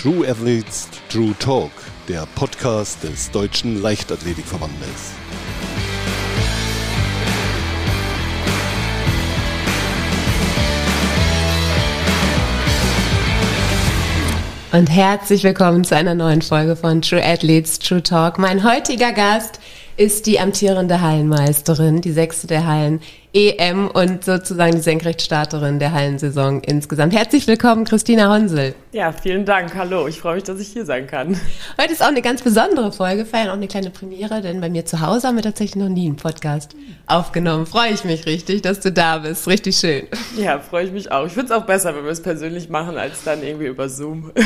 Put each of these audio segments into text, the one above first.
True Athletes True Talk, der Podcast des Deutschen Leichtathletikverbandes. Und herzlich willkommen zu einer neuen Folge von True Athletes True Talk. Mein heutiger Gast ist die amtierende Hallenmeisterin, die sechste der Hallen EM und sozusagen die Senkrechtstarterin der Hallensaison insgesamt. Herzlich willkommen, Christina Honsel. Ja, vielen Dank. Hallo, ich freue mich, dass ich hier sein kann. Heute ist auch eine ganz besondere Folge, feiern auch eine kleine Premiere, denn bei mir zu Hause haben wir tatsächlich noch nie einen Podcast aufgenommen. Freue ich mich richtig, dass du da bist. Richtig schön. Ja, freue ich mich auch. Ich finde es auch besser, wenn wir es persönlich machen, als dann irgendwie über Zoom.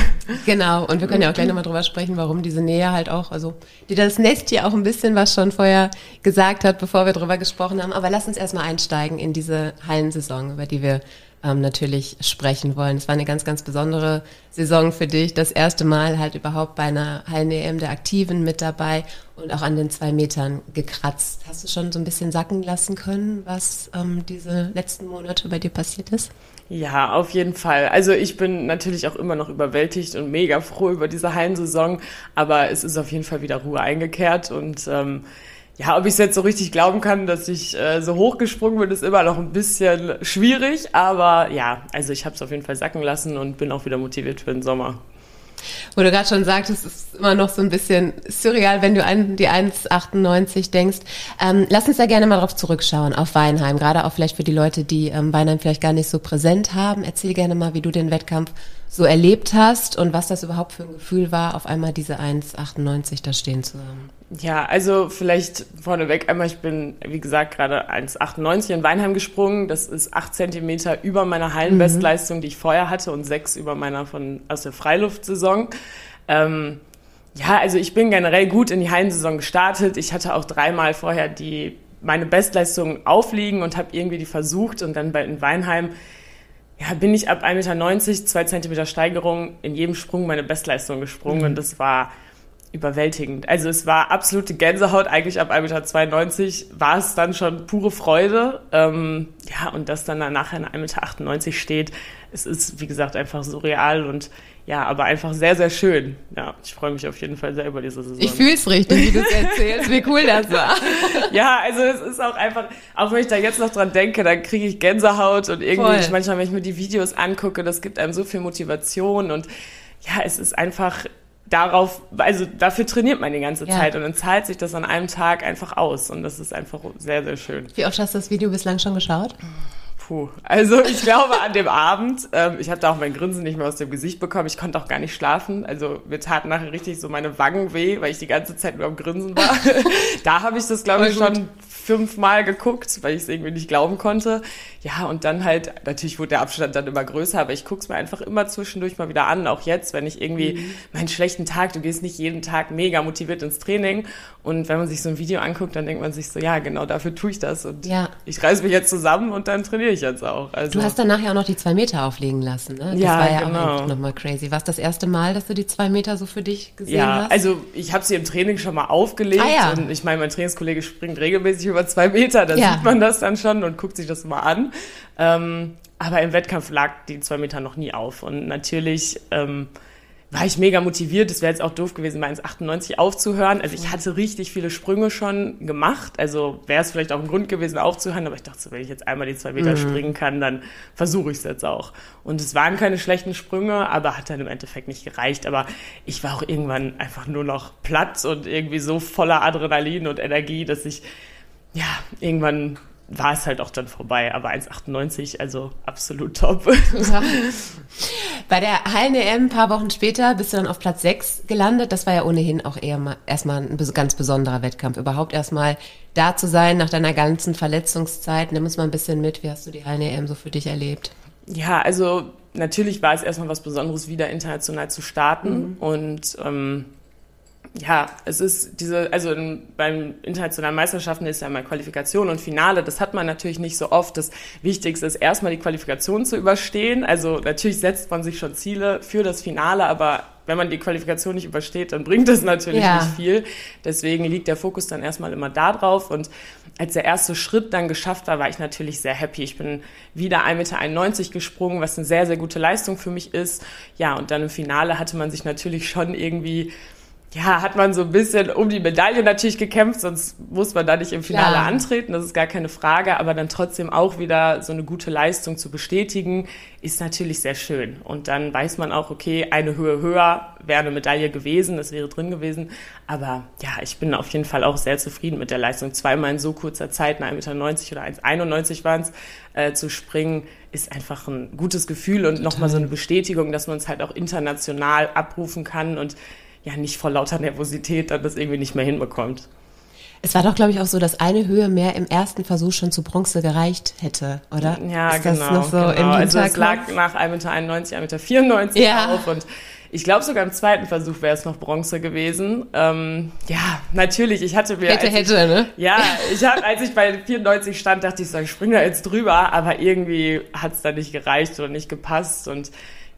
Genau, und wir können ja auch gleich nochmal drüber sprechen, warum diese Nähe halt auch, also die das Nest hier auch ein bisschen was schon vorher gesagt hat, bevor wir drüber gesprochen haben. Aber lass uns erstmal einsteigen in diese Hallensaison, über die wir ähm, natürlich sprechen wollen. Es war eine ganz, ganz besondere Saison für dich. Das erste Mal halt überhaupt bei einer Hallen-EM der Aktiven mit dabei und auch an den zwei Metern gekratzt. Hast du schon so ein bisschen sacken lassen können, was ähm, diese letzten Monate bei dir passiert ist? Ja, auf jeden Fall. Also ich bin natürlich auch immer noch überwältigt und mega froh über diese Hallensaison, aber es ist auf jeden Fall wieder Ruhe eingekehrt und ähm, ja, ob ich es jetzt so richtig glauben kann, dass ich äh, so hochgesprungen bin, ist immer noch ein bisschen schwierig. Aber ja, also ich habe es auf jeden Fall sacken lassen und bin auch wieder motiviert für den Sommer. Wo du gerade schon sagtest, es ist immer noch so ein bisschen surreal, wenn du an die 1,98 denkst. Ähm, lass uns da gerne mal drauf zurückschauen, auf Weinheim. Gerade auch vielleicht für die Leute, die ähm, Weinheim vielleicht gar nicht so präsent haben. Erzähl gerne mal, wie du den Wettkampf so erlebt hast und was das überhaupt für ein Gefühl war, auf einmal diese 1,98 da stehen zu haben. Ja, also vielleicht vorneweg einmal, ich bin, wie gesagt, gerade 1,98 in Weinheim gesprungen. Das ist acht Zentimeter über meiner Hallenbestleistung, die ich vorher hatte und sechs über meiner von, aus der Freiluftsaison. Ähm, ja, also ich bin generell gut in die Hallensaison gestartet. Ich hatte auch dreimal vorher die, meine Bestleistung aufliegen und habe irgendwie die versucht und dann bei, in Weinheim ja, bin ich ab 1,90 Meter, zwei Zentimeter Steigerung in jedem Sprung meine Bestleistung gesprungen mhm. und das war überwältigend. Also es war absolute Gänsehaut. Eigentlich ab 1,92 Meter war es dann schon pure Freude. Ähm, ja, und dass dann nachher in 1,98 Meter steht, es ist, wie gesagt, einfach surreal und ja, aber einfach sehr, sehr schön. Ja, ich freue mich auf jeden Fall sehr über diese Saison. Ich fühle es richtig, wie du es erzählst, wie cool das war. ja, also es ist auch einfach, auch wenn ich da jetzt noch dran denke, dann kriege ich Gänsehaut und irgendwie, ich, manchmal, wenn ich mir die Videos angucke, das gibt einem so viel Motivation und ja, es ist einfach darauf, also dafür trainiert man die ganze ja. Zeit und dann zahlt sich das an einem Tag einfach aus und das ist einfach sehr, sehr schön. Wie oft hast du das Video bislang schon geschaut? Puh, also ich glaube an dem Abend, ähm, ich habe da auch mein Grinsen nicht mehr aus dem Gesicht bekommen, ich konnte auch gar nicht schlafen, also mir taten nachher richtig so meine Wangen weh, weil ich die ganze Zeit nur am Grinsen war. da habe ich das, glaube ich, schon fünfmal geguckt, weil ich es irgendwie nicht glauben konnte. Ja, und dann halt, natürlich wurde der Abstand dann immer größer, aber ich gucke es mir einfach immer zwischendurch mal wieder an, auch jetzt, wenn ich irgendwie mhm. meinen schlechten Tag, du gehst nicht jeden Tag mega motiviert ins Training und wenn man sich so ein Video anguckt, dann denkt man sich so, ja, genau dafür tue ich das und ja. ich reiße mich jetzt zusammen und dann trainiere ich jetzt auch. Also, du hast dann nachher auch noch die zwei Meter auflegen lassen, ne? Das ja, war ja genau. auch nochmal crazy. War es das erste Mal, dass du die zwei Meter so für dich gesehen ja, hast? Ja, also ich habe sie im Training schon mal aufgelegt ah, ja. und ich meine, mein Trainingskollege springt regelmäßig über zwei Meter, da ja. sieht man das dann schon und guckt sich das mal an. Ähm, aber im Wettkampf lag die zwei Meter noch nie auf. Und natürlich ähm, war ich mega motiviert. Es wäre jetzt auch doof gewesen, mal 1,98 aufzuhören. Also ich hatte richtig viele Sprünge schon gemacht. Also wäre es vielleicht auch ein Grund gewesen, aufzuhören. Aber ich dachte, wenn ich jetzt einmal die zwei Meter mhm. springen kann, dann versuche ich es jetzt auch. Und es waren keine schlechten Sprünge, aber hat dann im Endeffekt nicht gereicht. Aber ich war auch irgendwann einfach nur noch platt und irgendwie so voller Adrenalin und Energie, dass ich ja, irgendwann war es halt auch dann vorbei. Aber 1,98, also absolut top. Ja. Bei der Hallen-EM ein paar Wochen später bist du dann auf Platz 6 gelandet. Das war ja ohnehin auch eher mal, erstmal ein ganz besonderer Wettkampf. Überhaupt erstmal da zu sein nach deiner ganzen Verletzungszeit. Nimm uns mal ein bisschen mit. Wie hast du die Hallen-EM so für dich erlebt? Ja, also natürlich war es erstmal was Besonderes, wieder international zu starten. Mhm. Und ähm, ja, es ist diese, also in, beim internationalen Meisterschaften ist ja mal Qualifikation und Finale. Das hat man natürlich nicht so oft. Das Wichtigste ist erstmal die Qualifikation zu überstehen. Also natürlich setzt man sich schon Ziele für das Finale, aber wenn man die Qualifikation nicht übersteht, dann bringt das natürlich ja. nicht viel. Deswegen liegt der Fokus dann erstmal immer da drauf. Und als der erste Schritt dann geschafft war, war ich natürlich sehr happy. Ich bin wieder 1,91 Meter gesprungen, was eine sehr, sehr gute Leistung für mich ist. Ja, und dann im Finale hatte man sich natürlich schon irgendwie ja, hat man so ein bisschen um die Medaille natürlich gekämpft, sonst muss man da nicht im Finale Klar. antreten, das ist gar keine Frage, aber dann trotzdem auch wieder so eine gute Leistung zu bestätigen, ist natürlich sehr schön. Und dann weiß man auch, okay, eine Höhe höher wäre eine Medaille gewesen, das wäre drin gewesen, aber ja, ich bin auf jeden Fall auch sehr zufrieden mit der Leistung. Zweimal in so kurzer Zeit, 1,90 Meter oder 1,91 waren es, äh, zu springen, ist einfach ein gutes Gefühl und nochmal so eine Bestätigung, dass man es halt auch international abrufen kann und ja nicht vor lauter Nervosität dann das irgendwie nicht mehr hinbekommt. Es war doch, glaube ich, auch so, dass eine Höhe mehr im ersten Versuch schon zu Bronze gereicht hätte, oder? Ja, Ist genau. Das noch so genau. also es lag nach 1,91 Meter, 1,94 Meter ja. auf und ich glaube sogar im zweiten Versuch wäre es noch Bronze gewesen. Ähm, ja, natürlich. Ich hatte mir hätte hätte ich, ne? Ja, ich habe, als ich bei 94 stand, dachte ich so, ich springe da jetzt drüber, aber irgendwie hat es da nicht gereicht oder nicht gepasst und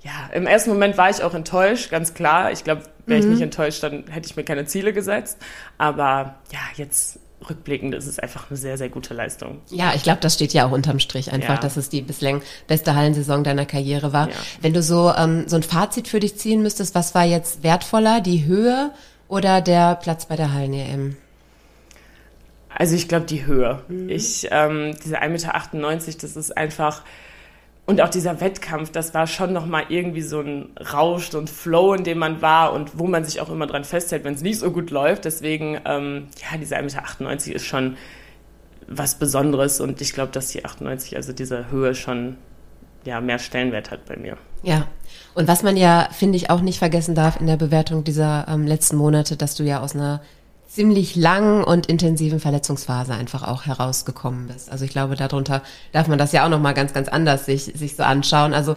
ja, im ersten Moment war ich auch enttäuscht, ganz klar. Ich glaube, wäre ich mhm. nicht enttäuscht, dann hätte ich mir keine Ziele gesetzt. Aber ja, jetzt rückblickend ist es einfach eine sehr, sehr gute Leistung. Ja, ich glaube, das steht ja auch unterm Strich einfach, ja. dass es die bislang beste Hallensaison deiner Karriere war. Ja. Wenn du so, ähm, so ein Fazit für dich ziehen müsstest, was war jetzt wertvoller, die Höhe oder der Platz bei der Hallen-EM? Also ich glaube die Höhe. Mhm. Ich, ähm, diese 1,98 Meter, das ist einfach und auch dieser Wettkampf, das war schon nochmal irgendwie so ein Rausch und Flow, in dem man war und wo man sich auch immer dran festhält, wenn es nicht so gut läuft. Deswegen, ähm, ja, diese 1,98 Meter ist schon was Besonderes und ich glaube, dass die 98, also diese Höhe schon ja, mehr Stellenwert hat bei mir. Ja. Und was man ja, finde ich, auch nicht vergessen darf in der Bewertung dieser ähm, letzten Monate, dass du ja aus einer ziemlich langen und intensiven Verletzungsphase einfach auch herausgekommen bist. Also ich glaube, darunter darf man das ja auch noch mal ganz, ganz anders sich, sich so anschauen. Also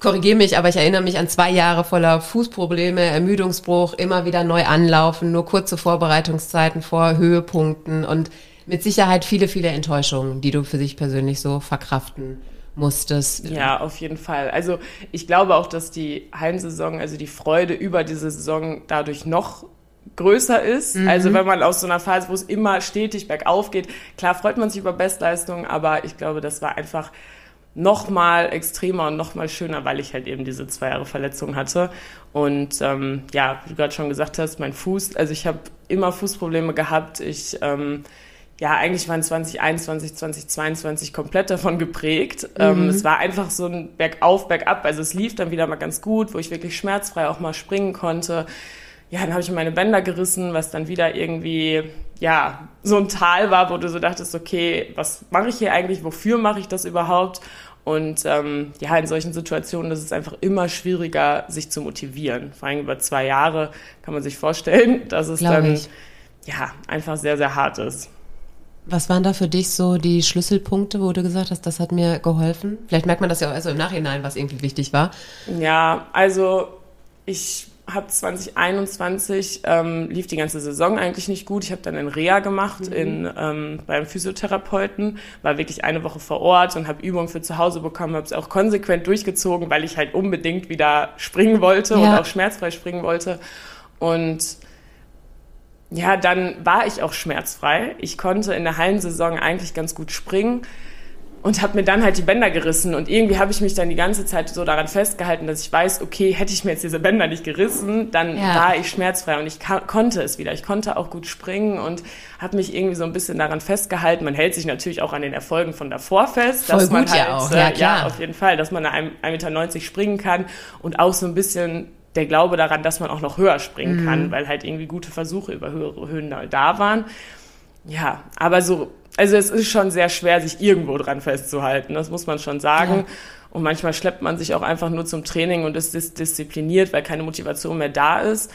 korrigiere mich, aber ich erinnere mich an zwei Jahre voller Fußprobleme, Ermüdungsbruch, immer wieder neu anlaufen, nur kurze Vorbereitungszeiten vor Höhepunkten und mit Sicherheit viele, viele Enttäuschungen, die du für sich persönlich so verkraften musstest. Ja, auf jeden Fall. Also ich glaube auch, dass die Hallensaison, also die Freude über diese Saison dadurch noch größer ist. Mhm. Also wenn man aus so einer Phase, wo es immer stetig bergauf geht, klar freut man sich über Bestleistungen, aber ich glaube, das war einfach noch mal extremer und noch mal schöner, weil ich halt eben diese zwei Jahre Verletzung hatte. Und ähm, ja, wie du gerade schon gesagt hast, mein Fuß, also ich habe immer Fußprobleme gehabt. Ich ähm, ja, eigentlich waren 2021, 2022 komplett davon geprägt. Ähm, mhm. Ähm, es war einfach so ein Bergauf, Bergab. Also es lief dann wieder mal ganz gut, wo ich wirklich schmerzfrei auch mal springen konnte ja, dann habe ich meine Bänder gerissen, was dann wieder irgendwie, ja, so ein Tal war, wo du so dachtest, okay, was mache ich hier eigentlich, wofür mache ich das überhaupt? Und ähm, ja, in solchen Situationen ist es einfach immer schwieriger, sich zu motivieren. Vor allem über zwei Jahre kann man sich vorstellen, dass es Glaub dann ich. ja einfach sehr, sehr hart ist. Was waren da für dich so die Schlüsselpunkte, wo du gesagt hast, das hat mir geholfen? Vielleicht merkt man das ja auch also im Nachhinein, was irgendwie wichtig war. Ja, also ich habe 2021 ähm, lief die ganze Saison eigentlich nicht gut. Ich habe dann ein Reha gemacht mhm. in, ähm, beim Physiotherapeuten, war wirklich eine Woche vor Ort und habe Übungen für zu Hause bekommen, habe es auch konsequent durchgezogen, weil ich halt unbedingt wieder springen wollte ja. und auch schmerzfrei springen wollte. Und ja, dann war ich auch schmerzfrei. Ich konnte in der Hallensaison eigentlich ganz gut springen und habe mir dann halt die Bänder gerissen und irgendwie habe ich mich dann die ganze Zeit so daran festgehalten, dass ich weiß, okay, hätte ich mir jetzt diese Bänder nicht gerissen, dann ja. war ich schmerzfrei und ich konnte es wieder. Ich konnte auch gut springen und habe mich irgendwie so ein bisschen daran festgehalten. Man hält sich natürlich auch an den Erfolgen von davor fest, Voll dass man halt ja, auch. Ja, äh, ja, auf jeden Fall, dass man 1,90 Meter springen kann und auch so ein bisschen der Glaube daran, dass man auch noch höher springen mhm. kann, weil halt irgendwie gute Versuche über höhere Höhen da waren. Ja, aber so also es ist schon sehr schwer, sich irgendwo dran festzuhalten, das muss man schon sagen. Ja. Und manchmal schleppt man sich auch einfach nur zum Training und ist dis diszipliniert, weil keine Motivation mehr da ist.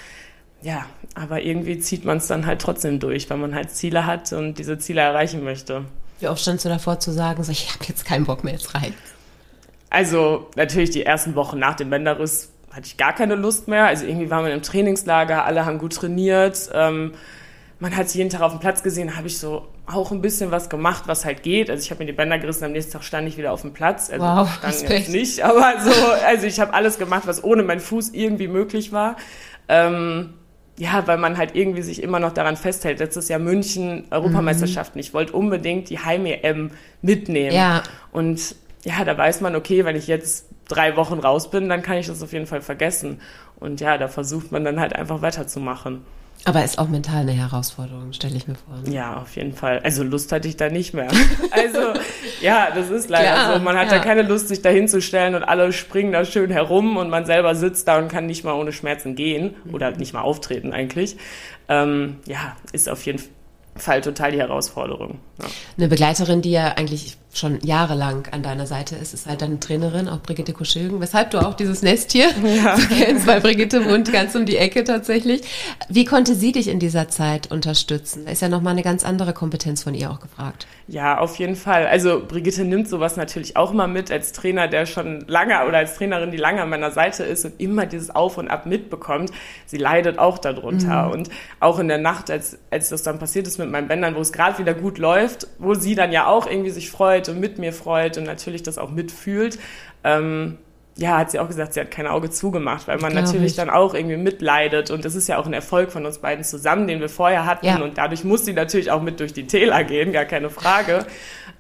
Ja, aber irgendwie zieht man es dann halt trotzdem durch, weil man halt Ziele hat und diese Ziele erreichen möchte. Wie oft standst du davor zu sagen, so, ich habe jetzt keinen Bock mehr, jetzt rein? Also natürlich die ersten Wochen nach dem Bänderriss hatte ich gar keine Lust mehr. Also irgendwie waren wir im Trainingslager, alle haben gut trainiert. Ähm, man hat sich jeden Tag auf dem Platz gesehen, habe ich so auch ein bisschen was gemacht, was halt geht. Also ich habe mir die Bänder gerissen, am nächsten Tag stand ich wieder auf dem Platz. Also wow, stand jetzt nicht, aber so, also ich habe alles gemacht, was ohne meinen Fuß irgendwie möglich war. Ähm, ja, weil man halt irgendwie sich immer noch daran festhält. Letztes Jahr München, Europameisterschaften. Mhm. Ich wollte unbedingt die Heim-EM mitnehmen. Ja. Und ja, da weiß man, okay, wenn ich jetzt drei Wochen raus bin, dann kann ich das auf jeden Fall vergessen. Und ja, da versucht man dann halt einfach weiterzumachen. Aber ist auch mental eine Herausforderung, stelle ich mir vor. Ne? Ja, auf jeden Fall. Also Lust hatte ich da nicht mehr. Also ja, das ist leider Klar, so. Man hat ja. da keine Lust, sich da hinzustellen und alle springen da schön herum und man selber sitzt da und kann nicht mal ohne Schmerzen gehen oder nicht mal auftreten eigentlich. Ähm, ja, ist auf jeden Fall total die Herausforderung. Ja. Eine Begleiterin, die ja eigentlich schon jahrelang an deiner Seite ist, ist halt deine Trainerin, auch Brigitte Koschilgen, weshalb du auch dieses Nest hier ja. kennst, weil Brigitte wohnt ganz um die Ecke tatsächlich. Wie konnte sie dich in dieser Zeit unterstützen? Da ist ja nochmal eine ganz andere Kompetenz von ihr auch gefragt. Ja, auf jeden Fall. Also Brigitte nimmt sowas natürlich auch mal mit als Trainer, der schon lange oder als Trainerin, die lange an meiner Seite ist und immer dieses Auf und Ab mitbekommt. Sie leidet auch darunter. Mhm. Und auch in der Nacht, als, als das dann passiert ist mit meinen Bändern, wo es gerade wieder gut läuft, wo sie dann ja auch irgendwie sich freut, freut und mit mir freut und natürlich das auch mitfühlt. Ähm, ja, hat sie auch gesagt, sie hat kein Auge zugemacht, weil man natürlich ich. dann auch irgendwie mitleidet und das ist ja auch ein Erfolg von uns beiden zusammen, den wir vorher hatten ja. und dadurch muss sie natürlich auch mit durch die Täler gehen, gar keine Frage.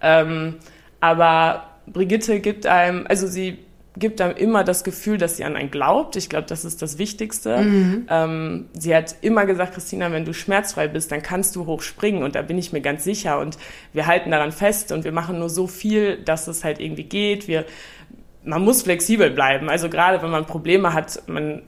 Ähm, aber Brigitte gibt einem, also sie gibt einem immer das Gefühl, dass sie an einen glaubt. Ich glaube, das ist das Wichtigste. Mhm. Ähm, sie hat immer gesagt, Christina, wenn du schmerzfrei bist, dann kannst du hochspringen und da bin ich mir ganz sicher und wir halten daran fest und wir machen nur so viel, dass es halt irgendwie geht. Wir, man muss flexibel bleiben. Also gerade wenn man Probleme hat, man,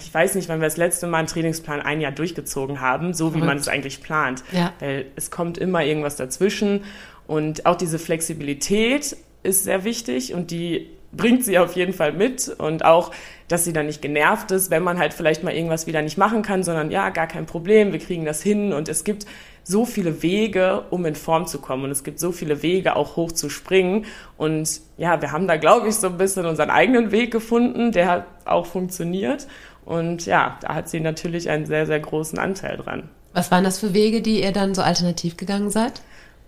ich weiß nicht, wann wir das letzte Mal einen Trainingsplan ein Jahr durchgezogen haben, so wie man es eigentlich plant. Ja. Weil es kommt immer irgendwas dazwischen und auch diese Flexibilität ist sehr wichtig und die bringt sie auf jeden Fall mit und auch, dass sie dann nicht genervt ist, wenn man halt vielleicht mal irgendwas wieder nicht machen kann, sondern ja, gar kein Problem, wir kriegen das hin und es gibt so viele Wege, um in Form zu kommen und es gibt so viele Wege, auch hoch zu springen und ja, wir haben da, glaube ich, so ein bisschen unseren eigenen Weg gefunden, der auch funktioniert und ja, da hat sie natürlich einen sehr, sehr großen Anteil dran. Was waren das für Wege, die ihr dann so alternativ gegangen seid?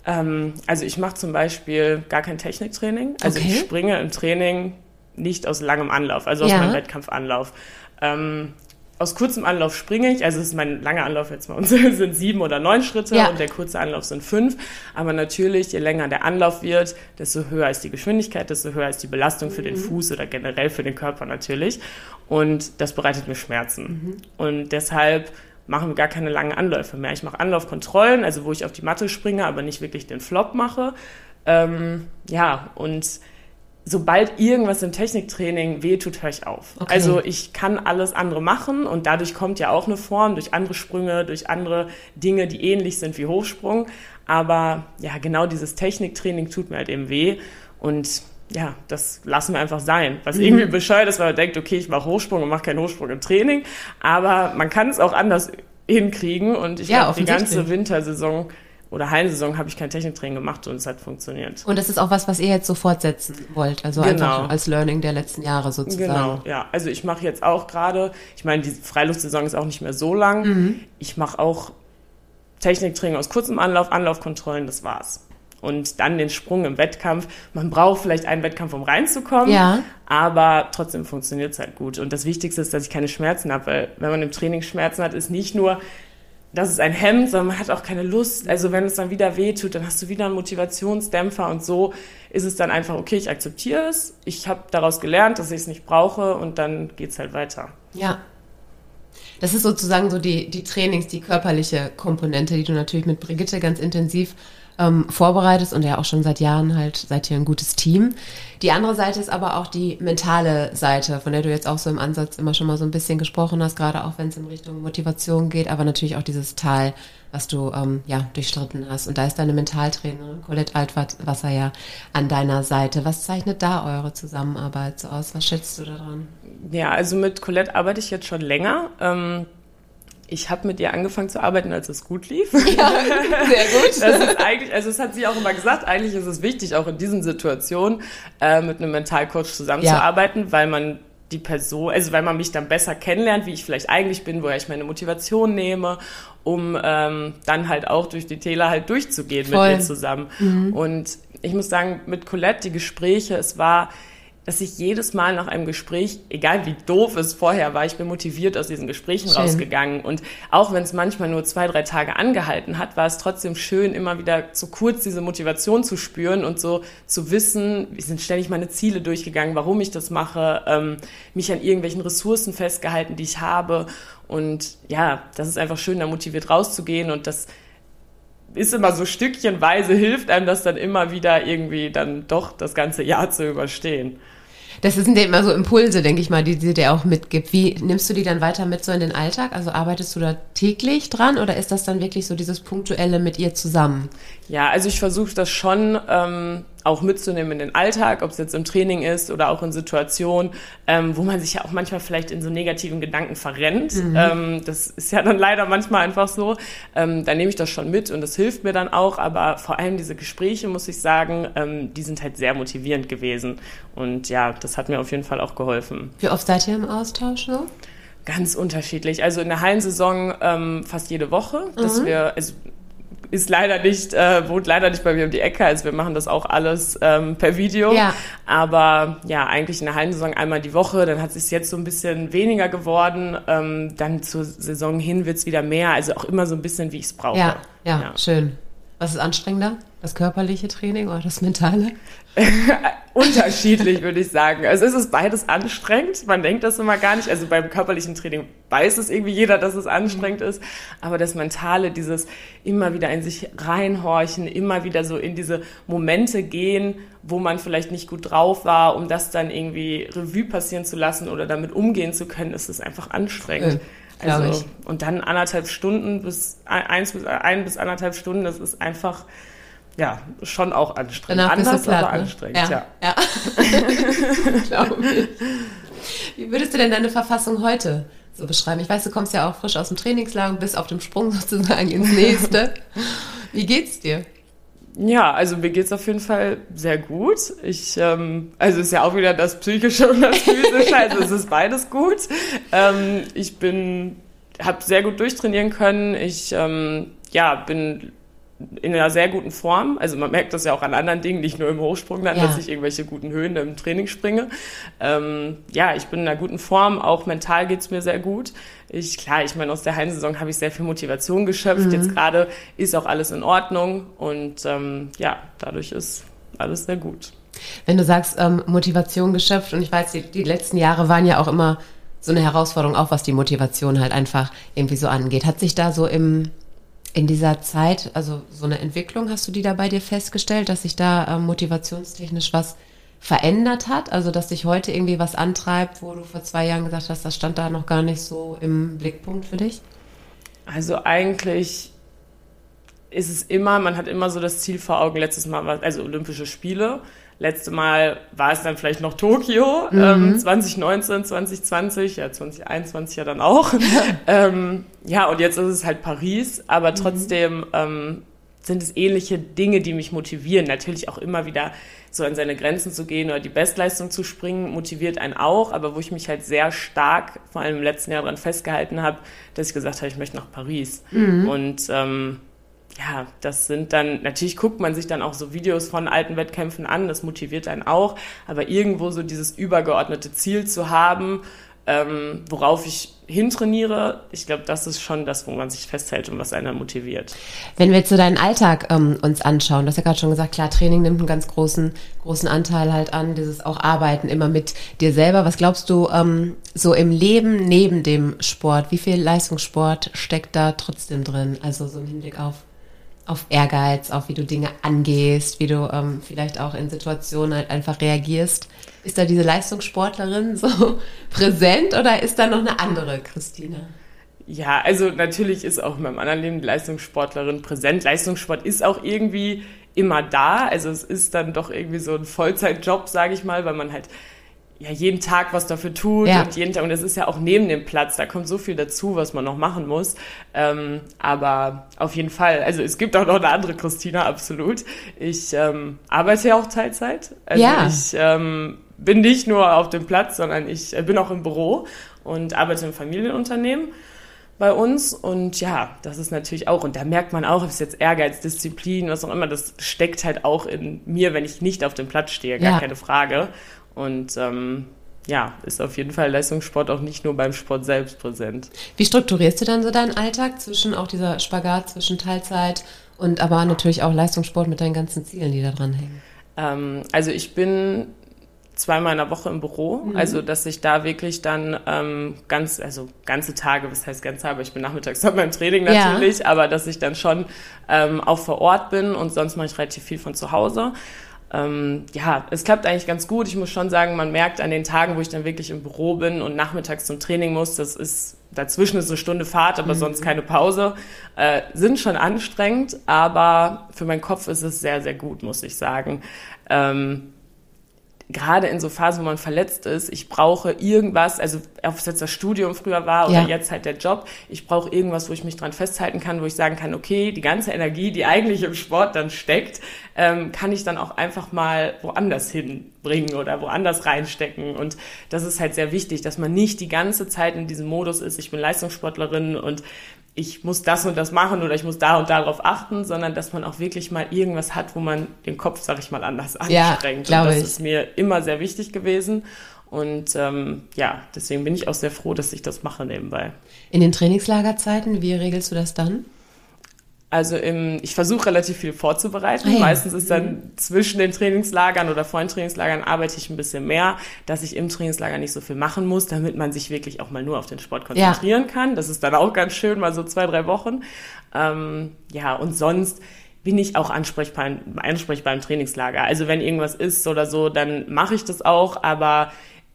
Ähm, also ich mache zum Beispiel gar kein Techniktraining. Also okay. ich springe im Training nicht aus langem Anlauf, also aus ja. meinem Wettkampfanlauf. Ähm, aus kurzem Anlauf springe ich, also es ist mein langer Anlauf jetzt bei uns sind sieben oder neun Schritte ja. und der kurze Anlauf sind fünf. Aber natürlich, je länger der Anlauf wird, desto höher ist die Geschwindigkeit, desto höher ist die Belastung für den mhm. Fuß oder generell für den Körper natürlich. Und das bereitet mir Schmerzen. Mhm. Und deshalb machen wir gar keine langen Anläufe mehr. Ich mache Anlaufkontrollen, also wo ich auf die Matte springe, aber nicht wirklich den Flop mache. Ähm, ja, und sobald irgendwas im Techniktraining wehtut, höre ich auf. Okay. Also ich kann alles andere machen und dadurch kommt ja auch eine Form durch andere Sprünge, durch andere Dinge, die ähnlich sind wie Hochsprung. Aber ja, genau dieses Techniktraining tut mir halt eben weh und ja, das lassen wir einfach sein. Was mhm. irgendwie bescheuert ist, weil man denkt, okay, ich mache Hochsprung und mache keinen Hochsprung im Training, aber man kann es auch anders hinkriegen und ich ja, glaube, die ganze Wintersaison oder Hallensaison habe ich kein Techniktraining gemacht und es hat funktioniert. Und das ist auch was, was ihr jetzt so fortsetzen wollt, also genau. einfach als Learning der letzten Jahre sozusagen. Genau, ja. Also ich mache jetzt auch gerade, ich meine, die Freiluftsaison ist auch nicht mehr so lang. Mhm. Ich mache auch Techniktraining aus kurzem Anlauf, Anlaufkontrollen, das war's und dann den Sprung im Wettkampf. Man braucht vielleicht einen Wettkampf, um reinzukommen, ja. aber trotzdem funktioniert es halt gut. Und das Wichtigste ist, dass ich keine Schmerzen habe, weil wenn man im Training Schmerzen hat, ist nicht nur, dass es ein Hemd, sondern man hat auch keine Lust. Also wenn es dann wieder wehtut, dann hast du wieder einen Motivationsdämpfer und so ist es dann einfach, okay, ich akzeptiere es, ich habe daraus gelernt, dass ich es nicht brauche und dann geht's halt weiter. Ja. Das ist sozusagen so die, die Trainings, die körperliche Komponente, die du natürlich mit Brigitte ganz intensiv ähm, vorbereitest und ja auch schon seit Jahren halt seid ihr ein gutes Team. Die andere Seite ist aber auch die mentale Seite, von der du jetzt auch so im Ansatz immer schon mal so ein bisschen gesprochen hast, gerade auch wenn es in Richtung Motivation geht, aber natürlich auch dieses Tal, was du ähm, ja durchstritten hast. Und da ist deine Mentaltrainerin Colette Altwasser ja an deiner Seite. Was zeichnet da eure Zusammenarbeit so aus? Was schätzt du daran? Ja, also mit Colette arbeite ich jetzt schon länger. Ähm ich habe mit ihr angefangen zu arbeiten, als es gut lief. Ja, sehr gut. Das ist eigentlich, also es hat sie auch immer gesagt, eigentlich ist es wichtig, auch in diesen Situationen äh, mit einem Mentalcoach zusammenzuarbeiten, ja. weil man die Person, also weil man mich dann besser kennenlernt, wie ich vielleicht eigentlich bin, woher ich meine Motivation nehme, um ähm, dann halt auch durch die Täler halt durchzugehen Voll. mit mir zusammen. Mhm. Und ich muss sagen, mit Colette, die Gespräche, es war dass ich jedes Mal nach einem Gespräch, egal wie doof es vorher war, ich bin motiviert aus diesen Gesprächen schön. rausgegangen. Und auch wenn es manchmal nur zwei, drei Tage angehalten hat, war es trotzdem schön, immer wieder so kurz diese Motivation zu spüren und so zu wissen, wir sind ständig meine Ziele durchgegangen, warum ich das mache, ähm, mich an irgendwelchen Ressourcen festgehalten, die ich habe. Und ja, das ist einfach schön, da motiviert rauszugehen und das ist immer so stückchenweise, hilft einem das dann immer wieder irgendwie dann doch das ganze Jahr zu überstehen. Das sind ja immer so Impulse, denke ich mal, die, die dir auch mitgibt. Wie nimmst du die dann weiter mit so in den Alltag? Also arbeitest du da täglich dran oder ist das dann wirklich so dieses Punktuelle mit ihr zusammen? Ja, also ich versuche das schon ähm, auch mitzunehmen in den Alltag, ob es jetzt im Training ist oder auch in Situationen, ähm, wo man sich ja auch manchmal vielleicht in so negativen Gedanken verrennt. Mhm. Ähm, das ist ja dann leider manchmal einfach so. Ähm, da nehme ich das schon mit und das hilft mir dann auch. Aber vor allem diese Gespräche, muss ich sagen, ähm, die sind halt sehr motivierend gewesen. Und ja, das hat mir auf jeden Fall auch geholfen. Wie oft seid ihr im Austausch so? Ganz unterschiedlich. Also in der Hallensaison ähm, fast jede Woche, dass mhm. wir, also ist leider nicht, äh, wohnt leider nicht bei mir um die Ecke. Also wir machen das auch alles ähm, per Video. Ja. Aber ja, eigentlich in der Hallensaison einmal die Woche. Dann hat es jetzt so ein bisschen weniger geworden. Ähm, dann zur Saison hin wird's wieder mehr. Also auch immer so ein bisschen, wie ich es brauche. Ja, ja, ja, schön. Was ist anstrengender? Das körperliche Training oder das mentale? Unterschiedlich, würde ich sagen. Also es ist beides anstrengend. Man denkt das immer gar nicht. Also beim körperlichen Training weiß es irgendwie jeder, dass es anstrengend ist. Aber das Mentale, dieses immer wieder in sich reinhorchen, immer wieder so in diese Momente gehen, wo man vielleicht nicht gut drauf war, um das dann irgendwie Revue passieren zu lassen oder damit umgehen zu können, ist es einfach anstrengend. Äh, also, und dann anderthalb Stunden bis eins bis ein bis anderthalb Stunden, das ist einfach ja, schon auch anstrengend. Danach Anders, platt, aber ne? anstrengend, ja. ja. ja. Wie würdest du denn deine Verfassung heute so beschreiben? Ich weiß, du kommst ja auch frisch aus dem Trainingslager und bist auf dem Sprung sozusagen ins nächste. Wie geht's dir? Ja, also mir geht's auf jeden Fall sehr gut. Ich, ähm, also ist ja auch wieder das Psychische und das Physische, also es ist beides gut. Ähm, ich bin, habe sehr gut durchtrainieren können. Ich, ähm, ja, bin in einer sehr guten Form. Also man merkt das ja auch an anderen Dingen, nicht nur im Hochsprung dann, ja. dass ich irgendwelche guten Höhen im Training springe. Ähm, ja, ich bin in einer guten Form, auch mental geht's mir sehr gut. Ich, klar, ich meine, aus der Heimsaison habe ich sehr viel Motivation geschöpft. Mhm. Jetzt gerade ist auch alles in Ordnung und ähm, ja, dadurch ist alles sehr gut. Wenn du sagst, ähm, Motivation geschöpft und ich weiß, die, die letzten Jahre waren ja auch immer so eine Herausforderung, auch was die Motivation halt einfach irgendwie so angeht. Hat sich da so im in dieser Zeit, also so eine Entwicklung, hast du die da bei dir festgestellt, dass sich da äh, motivationstechnisch was verändert hat? Also dass sich heute irgendwie was antreibt, wo du vor zwei Jahren gesagt hast, das stand da noch gar nicht so im Blickpunkt für dich? Also eigentlich ist es immer, man hat immer so das Ziel vor Augen, letztes Mal war also Olympische Spiele. Letzte Mal war es dann vielleicht noch Tokio, mhm. ähm, 2019, 2020, ja 2021 ja dann auch. ähm, ja, und jetzt ist es halt Paris, aber mhm. trotzdem mhm. ähm, sind es ähnliche Dinge, die mich motivieren. Natürlich auch immer wieder so an seine Grenzen zu gehen oder die Bestleistung zu springen, motiviert einen auch, aber wo ich mich halt sehr stark, vor allem im letzten Jahr daran festgehalten habe, dass ich gesagt habe, ich möchte nach Paris. Mhm. Und ähm, ja, das sind dann, natürlich guckt man sich dann auch so Videos von alten Wettkämpfen an, das motiviert einen auch, aber irgendwo so dieses übergeordnete Ziel zu haben, ähm, worauf ich hintrainiere, ich glaube, das ist schon das, wo man sich festhält und was einer motiviert. Wenn wir jetzt so deinen Alltag ähm, uns anschauen, du hast ja gerade schon gesagt, klar, Training nimmt einen ganz großen, großen Anteil halt an, dieses auch Arbeiten immer mit dir selber. Was glaubst du, ähm, so im Leben neben dem Sport, wie viel Leistungssport steckt da trotzdem drin? Also so im Hinblick auf auf Ehrgeiz, auf wie du Dinge angehst, wie du ähm, vielleicht auch in Situationen halt einfach reagierst. Ist da diese Leistungssportlerin so präsent oder ist da noch eine andere Christina? Ja, also natürlich ist auch in meinem anderen Leben die Leistungssportlerin präsent. Leistungssport ist auch irgendwie immer da. Also es ist dann doch irgendwie so ein Vollzeitjob, sage ich mal, weil man halt ja jeden Tag was dafür tut ja. und jeden Tag und es ist ja auch neben dem Platz, da kommt so viel dazu, was man noch machen muss. Ähm, aber auf jeden Fall, also es gibt auch noch eine andere Christina, absolut. Ich ähm, arbeite ja auch Teilzeit. Also ja. ich ähm, bin nicht nur auf dem Platz, sondern ich bin auch im Büro und arbeite im Familienunternehmen bei uns. Und ja, das ist natürlich auch, und da merkt man auch, ob es jetzt Ehrgeiz, Disziplin, was auch immer, das steckt halt auch in mir, wenn ich nicht auf dem Platz stehe, gar ja. keine Frage. Und ähm, ja, ist auf jeden Fall Leistungssport auch nicht nur beim Sport selbst präsent. Wie strukturierst du dann so deinen Alltag zwischen auch dieser Spagat zwischen Teilzeit und aber natürlich auch Leistungssport mit deinen ganzen Zielen, die da dran hängen? Ähm, also ich bin zweimal in der Woche im Büro, mhm. also dass ich da wirklich dann ähm, ganz, also ganze Tage, was heißt ganze Tage, ich bin nachmittags bei meinem Training natürlich, ja. aber dass ich dann schon ähm, auch vor Ort bin und sonst mache ich relativ viel von zu Hause ähm, ja, es klappt eigentlich ganz gut. Ich muss schon sagen, man merkt an den Tagen, wo ich dann wirklich im Büro bin und nachmittags zum Training muss, das ist dazwischen ist eine Stunde Fahrt, aber mhm. sonst keine Pause, äh, sind schon anstrengend, aber für meinen Kopf ist es sehr, sehr gut, muss ich sagen. Ähm, gerade in so Phasen, wo man verletzt ist, ich brauche irgendwas, also ob es jetzt das Studium früher war oder ja. jetzt halt der Job, ich brauche irgendwas, wo ich mich dran festhalten kann, wo ich sagen kann, okay, die ganze Energie, die eigentlich im Sport dann steckt, ähm, kann ich dann auch einfach mal woanders hinbringen oder woanders reinstecken. Und das ist halt sehr wichtig, dass man nicht die ganze Zeit in diesem Modus ist, ich bin Leistungssportlerin und ich muss das und das machen oder ich muss da und darauf achten, sondern dass man auch wirklich mal irgendwas hat, wo man den Kopf, sag ich mal, anders anstrengt. Ja, und das ich. ist mir immer sehr wichtig gewesen. Und ähm, ja, deswegen bin ich auch sehr froh, dass ich das mache nebenbei. In den Trainingslagerzeiten, wie regelst du das dann? Also im, ich versuche relativ viel vorzubereiten. Ah, ja. Meistens ist dann mhm. zwischen den Trainingslagern oder vor den Trainingslagern arbeite ich ein bisschen mehr, dass ich im Trainingslager nicht so viel machen muss, damit man sich wirklich auch mal nur auf den Sport konzentrieren ja. kann. Das ist dann auch ganz schön, mal so zwei, drei Wochen. Ähm, ja, und sonst bin ich auch ansprechbar, ansprechbar im Trainingslager. Also wenn irgendwas ist oder so, dann mache ich das auch, aber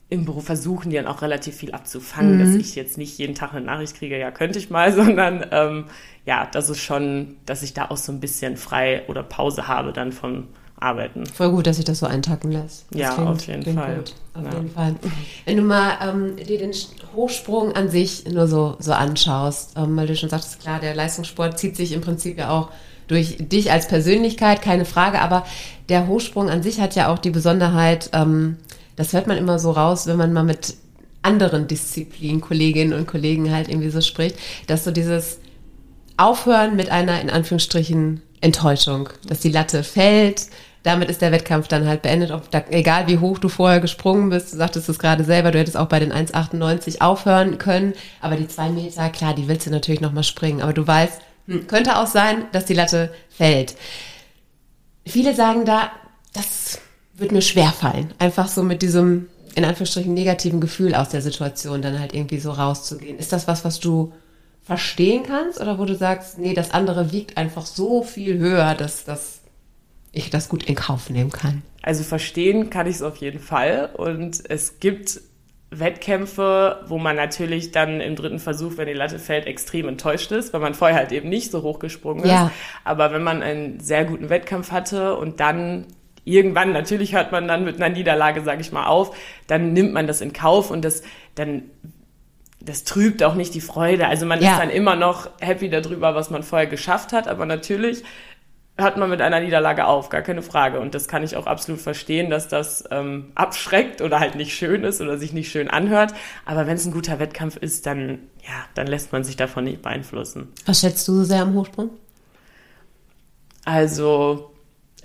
im Büro versuchen die dann auch relativ viel abzufangen, mhm. dass ich jetzt nicht jeden Tag eine Nachricht kriege, ja, könnte ich mal, sondern ähm, ja, das ist schon, dass ich da auch so ein bisschen frei oder Pause habe dann vom Arbeiten. Voll gut, dass sich das so eintacken lässt. Das ja, klingt, auf jeden Fall. Gut. Auf ja. jeden Fall. Wenn du mal ähm, dir den Hochsprung an sich nur so, so anschaust, ähm, weil du schon sagtest, klar, der Leistungssport zieht sich im Prinzip ja auch durch dich als Persönlichkeit, keine Frage, aber der Hochsprung an sich hat ja auch die Besonderheit, ähm, das hört man immer so raus, wenn man mal mit anderen Disziplinen, Kolleginnen und Kollegen halt irgendwie so spricht, dass so dieses Aufhören mit einer, in Anführungsstrichen, Enttäuschung, dass die Latte fällt, damit ist der Wettkampf dann halt beendet, da, egal wie hoch du vorher gesprungen bist, du sagtest es gerade selber, du hättest auch bei den 1,98 aufhören können, aber die zwei Meter, klar, die willst du natürlich nochmal springen, aber du weißt, hm, könnte auch sein, dass die Latte fällt. Viele sagen da, das wird mir schwer fallen, einfach so mit diesem, in Anführungsstrichen, negativen Gefühl aus der Situation dann halt irgendwie so rauszugehen. Ist das was, was du verstehen kannst oder wo du sagst, nee, das andere wiegt einfach so viel höher, dass, dass ich das gut in Kauf nehmen kann? Also verstehen kann ich es auf jeden Fall und es gibt Wettkämpfe, wo man natürlich dann im dritten Versuch, wenn die Latte fällt, extrem enttäuscht ist, weil man vorher halt eben nicht so hochgesprungen ist. Ja. Aber wenn man einen sehr guten Wettkampf hatte und dann irgendwann, natürlich hört man dann mit einer Niederlage, sage ich mal, auf, dann nimmt man das in Kauf und das dann das trübt auch nicht die Freude. Also man ja. ist dann immer noch happy darüber, was man vorher geschafft hat, aber natürlich hört man mit einer Niederlage auf, gar keine Frage. Und das kann ich auch absolut verstehen, dass das ähm, abschreckt oder halt nicht schön ist oder sich nicht schön anhört. Aber wenn es ein guter Wettkampf ist, dann ja, dann lässt man sich davon nicht beeinflussen. Was schätzt du so sehr am Hochsprung? Also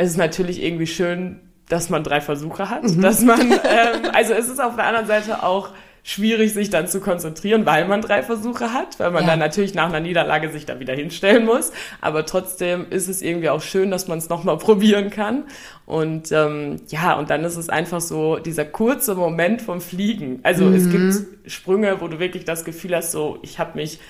es ist natürlich irgendwie schön, dass man drei Versuche hat, mhm. dass man, ähm, also es ist auf der anderen Seite auch schwierig, sich dann zu konzentrieren, weil man drei Versuche hat, weil man ja. dann natürlich nach einer Niederlage sich da wieder hinstellen muss. Aber trotzdem ist es irgendwie auch schön, dass man es nochmal probieren kann. Und ähm, ja, und dann ist es einfach so dieser kurze Moment vom Fliegen. Also mhm. es gibt Sprünge, wo du wirklich das Gefühl hast, so ich habe mich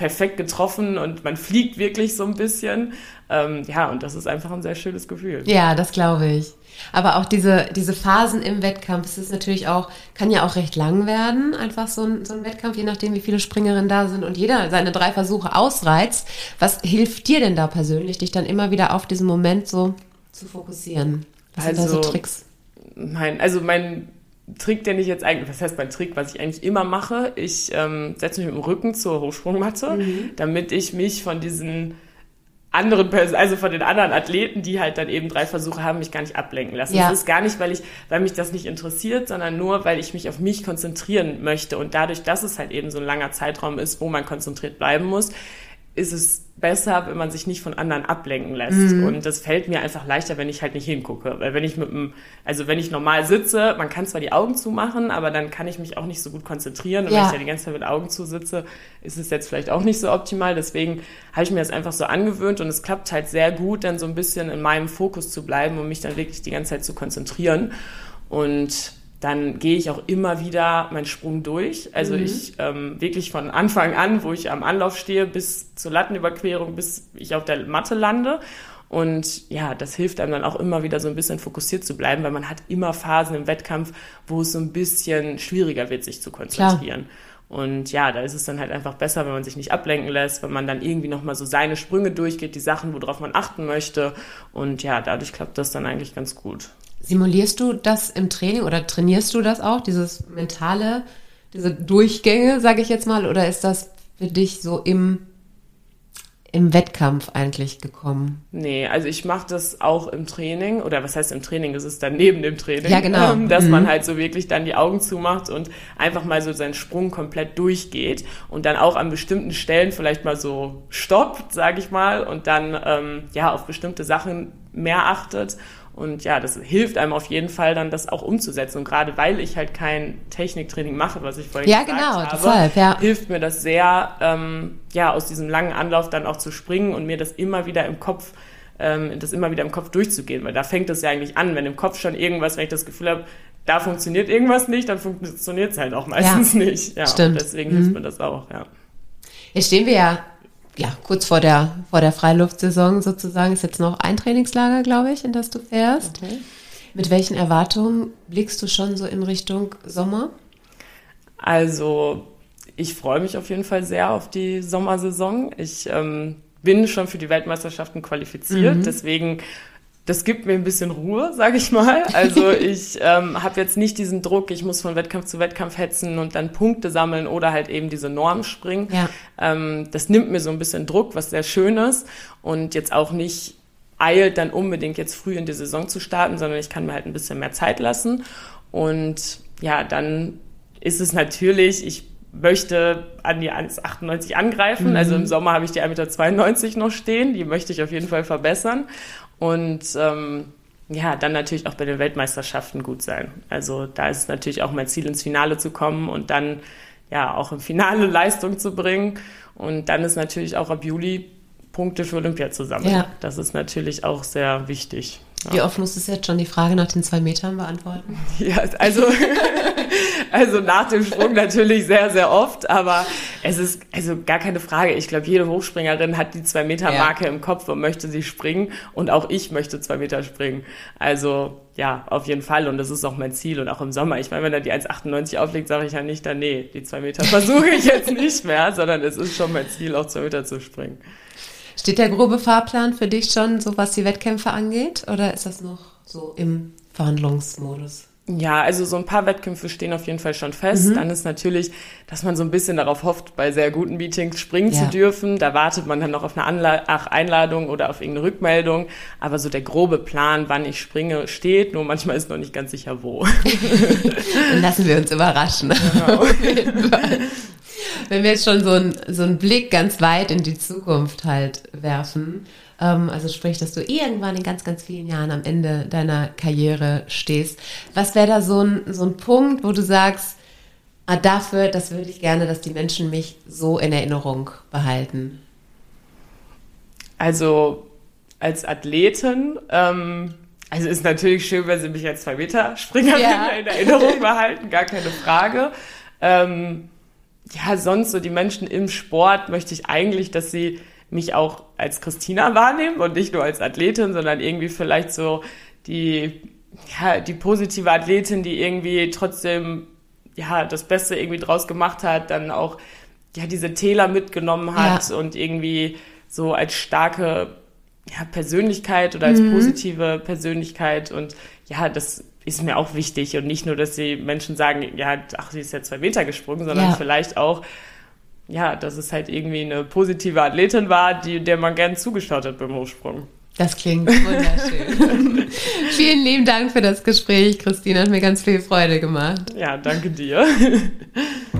perfekt getroffen und man fliegt wirklich so ein bisschen. Ähm, ja, und das ist einfach ein sehr schönes Gefühl. Ja, das glaube ich. Aber auch diese, diese Phasen im Wettkampf, es ist natürlich auch, kann ja auch recht lang werden, einfach so ein, so ein Wettkampf, je nachdem, wie viele Springerinnen da sind und jeder seine drei Versuche ausreizt. Was hilft dir denn da persönlich, dich dann immer wieder auf diesen Moment so zu fokussieren? Was also, sind da so also, Tricks? Mein, also mein Trick, den ich jetzt eigentlich, was heißt mein Trick, was ich eigentlich immer mache, ich ähm, setze mich mit dem Rücken zur Hochsprungmatte, mhm. damit ich mich von diesen anderen Personen, also von den anderen Athleten, die halt dann eben drei Versuche haben, mich gar nicht ablenken lassen. Ja. Das ist gar nicht, weil ich, weil mich das nicht interessiert, sondern nur, weil ich mich auf mich konzentrieren möchte. Und dadurch, dass es halt eben so ein langer Zeitraum ist, wo man konzentriert bleiben muss, ist es besser, wenn man sich nicht von anderen ablenken lässt. Mhm. Und das fällt mir einfach leichter, wenn ich halt nicht hingucke. Weil wenn ich mit dem, also wenn ich normal sitze, man kann zwar die Augen zumachen, aber dann kann ich mich auch nicht so gut konzentrieren. Und Ja. wenn ich ja die ganze Zeit mit Augen zusitze, ist es jetzt vielleicht auch nicht so optimal. Deswegen habe ich mir das einfach so angewöhnt und es klappt halt sehr gut, dann so ein bisschen in meinem Fokus zu bleiben und mich dann wirklich die ganze Zeit zu konzentrieren. Und dann gehe ich auch immer wieder meinen Sprung durch. Also ich ähm, wirklich von Anfang an, wo ich am Anlauf stehe, bis zur Lattenüberquerung, bis ich auf der Matte lande. Und ja, das hilft einem dann auch immer wieder so ein bisschen fokussiert zu bleiben, weil man hat immer Phasen im Wettkampf, wo es so ein bisschen schwieriger wird, sich zu konzentrieren. Und ja, da ist es dann halt einfach besser, wenn man sich nicht ablenken lässt, wenn man dann irgendwie nochmal so seine Sprünge durchgeht, die Sachen, worauf man achten möchte. Und ja, dadurch klappt das dann eigentlich ganz gut. Simulierst du das im Training oder trainierst du das auch, dieses mentale, diese Durchgänge, sage ich jetzt mal, oder ist das für dich so im, im Wettkampf eigentlich gekommen? Nee, also ich mache das auch im Training, oder was heißt im Training, es ist dann neben dem Training, Ja, genau. ähm, dass Mhm. man halt so wirklich dann die Augen zumacht und einfach mal so seinen Sprung komplett durchgeht und dann auch an bestimmten Stellen vielleicht mal so stoppt, sage ich mal, und dann ähm, ja auf bestimmte Sachen mehr achtet. Und ja, das hilft einem auf jeden Fall dann, das auch umzusetzen. Und gerade weil ich halt kein Techniktraining mache, was ich vorhin Ja, gesagt genau, habe, deshalb, ja. hilft mir das sehr, ähm, ja, aus diesem langen Anlauf dann auch zu springen und mir das immer wieder im Kopf, ähm, das immer wieder im Kopf durchzugehen, weil da fängt es ja eigentlich an, wenn im Kopf schon irgendwas, wenn ich das Gefühl habe, da funktioniert irgendwas nicht, dann funktioniert es halt auch meistens nicht. Ja, stimmt. Und deswegen Mhm. hilft mir das auch, ja. Jetzt stehen wir ja, ja kurz vor der, vor der Freiluftsaison sozusagen. Ist jetzt noch ein Trainingslager, glaube ich, in das du fährst. Mit welchen Erwartungen blickst du schon so in Richtung Sommer? Also, ich freue mich auf jeden Fall sehr auf die Sommersaison. Ich ähm, bin schon für die Weltmeisterschaften qualifiziert, deswegen das gibt mir ein bisschen Ruhe, sage ich mal. Also ich ähm, habe jetzt nicht diesen Druck, ich muss von Wettkampf zu Wettkampf hetzen und dann Punkte sammeln oder halt eben diese Norm springen. Ja. Ähm, das nimmt mir so ein bisschen Druck, was sehr schön ist und jetzt auch nicht eilt dann unbedingt jetzt früh in die Saison zu starten, sondern ich kann mir halt ein bisschen mehr Zeit lassen. Und ja, dann ist es natürlich, ich möchte an die 1,98 angreifen. Also im Sommer habe ich die 1,92 Meter noch stehen. Die möchte ich auf jeden Fall verbessern. Und ähm, ja, dann natürlich auch bei den Weltmeisterschaften gut sein. Also da ist es natürlich auch mein Ziel, ins Finale zu kommen und dann ja auch im Finale Leistung zu bringen. Und dann ist natürlich auch ab Juli Punkte für Olympia zu sammeln. Ja. Das ist natürlich auch sehr wichtig. Wie oft musstest du jetzt schon die Frage nach den zwei Metern beantworten? Ja, also, also nach dem Sprung natürlich sehr, sehr oft, aber es ist also gar keine Frage. Ich glaube, jede Hochspringerin hat die zwei Meter Marke im Kopf und möchte sie springen und auch ich möchte zwei Meter springen. Also ja, auf jeden Fall und das ist auch mein Ziel und auch im Sommer. Ich meine, wenn er die 1,98 auflegt, sage ich ja nicht, dann nee, die zwei Meter versuche ich jetzt nicht mehr, sondern es ist schon mein Ziel, auch zwei Meter zu springen. Steht der grobe Fahrplan für dich schon, so was die Wettkämpfe angeht? Oder ist das noch so im Verhandlungsmodus? Ja, also so ein paar Wettkämpfe stehen auf jeden Fall schon fest. Dann ist natürlich, dass man so ein bisschen darauf hofft, bei sehr guten Meetings springen Ja. zu dürfen. Da wartet man dann noch auf eine Anla Ach, Einladung oder auf irgendeine Rückmeldung. Aber so der grobe Plan, wann ich springe, steht. Nur manchmal ist noch nicht ganz sicher, wo. Dann lassen wir uns überraschen. Fall. Wenn wir jetzt schon so einen so einen Blick ganz weit in die Zukunft halt werfen, ähm, also sprich, dass du irgendwann in ganz, ganz vielen Jahren am Ende deiner Karriere stehst, was wäre da so ein, so ein Punkt, wo du sagst, ah, dafür, das würde ich gerne, dass die Menschen mich so in Erinnerung behalten? Also als Athletin, ähm, also ist natürlich schön, wenn sie mich als zwei Meter Springerin Ja. in Erinnerung behalten, gar keine Frage. Ähm, ja, sonst so die Menschen im Sport möchte ich eigentlich, dass sie mich auch als Christina wahrnehmen und nicht nur als Athletin, sondern irgendwie vielleicht so die, ja, die positive Athletin, die irgendwie trotzdem, ja, das Beste irgendwie draus gemacht hat, dann auch, ja, diese Täler mitgenommen hat Ja. und irgendwie so als starke ja, Persönlichkeit oder als Mhm. positive Persönlichkeit und ja, das ist mir auch wichtig und nicht nur, dass die Menschen sagen, ja, ach, sie ist ja zwei Meter gesprungen, sondern Ja. vielleicht auch, ja, dass es halt irgendwie eine positive Athletin war, die, der man gern zugeschaut hat beim Hochsprung. Das klingt wunderschön. Vielen lieben Dank für das Gespräch, Christine. Hat mir ganz viel Freude gemacht. Ja, danke dir.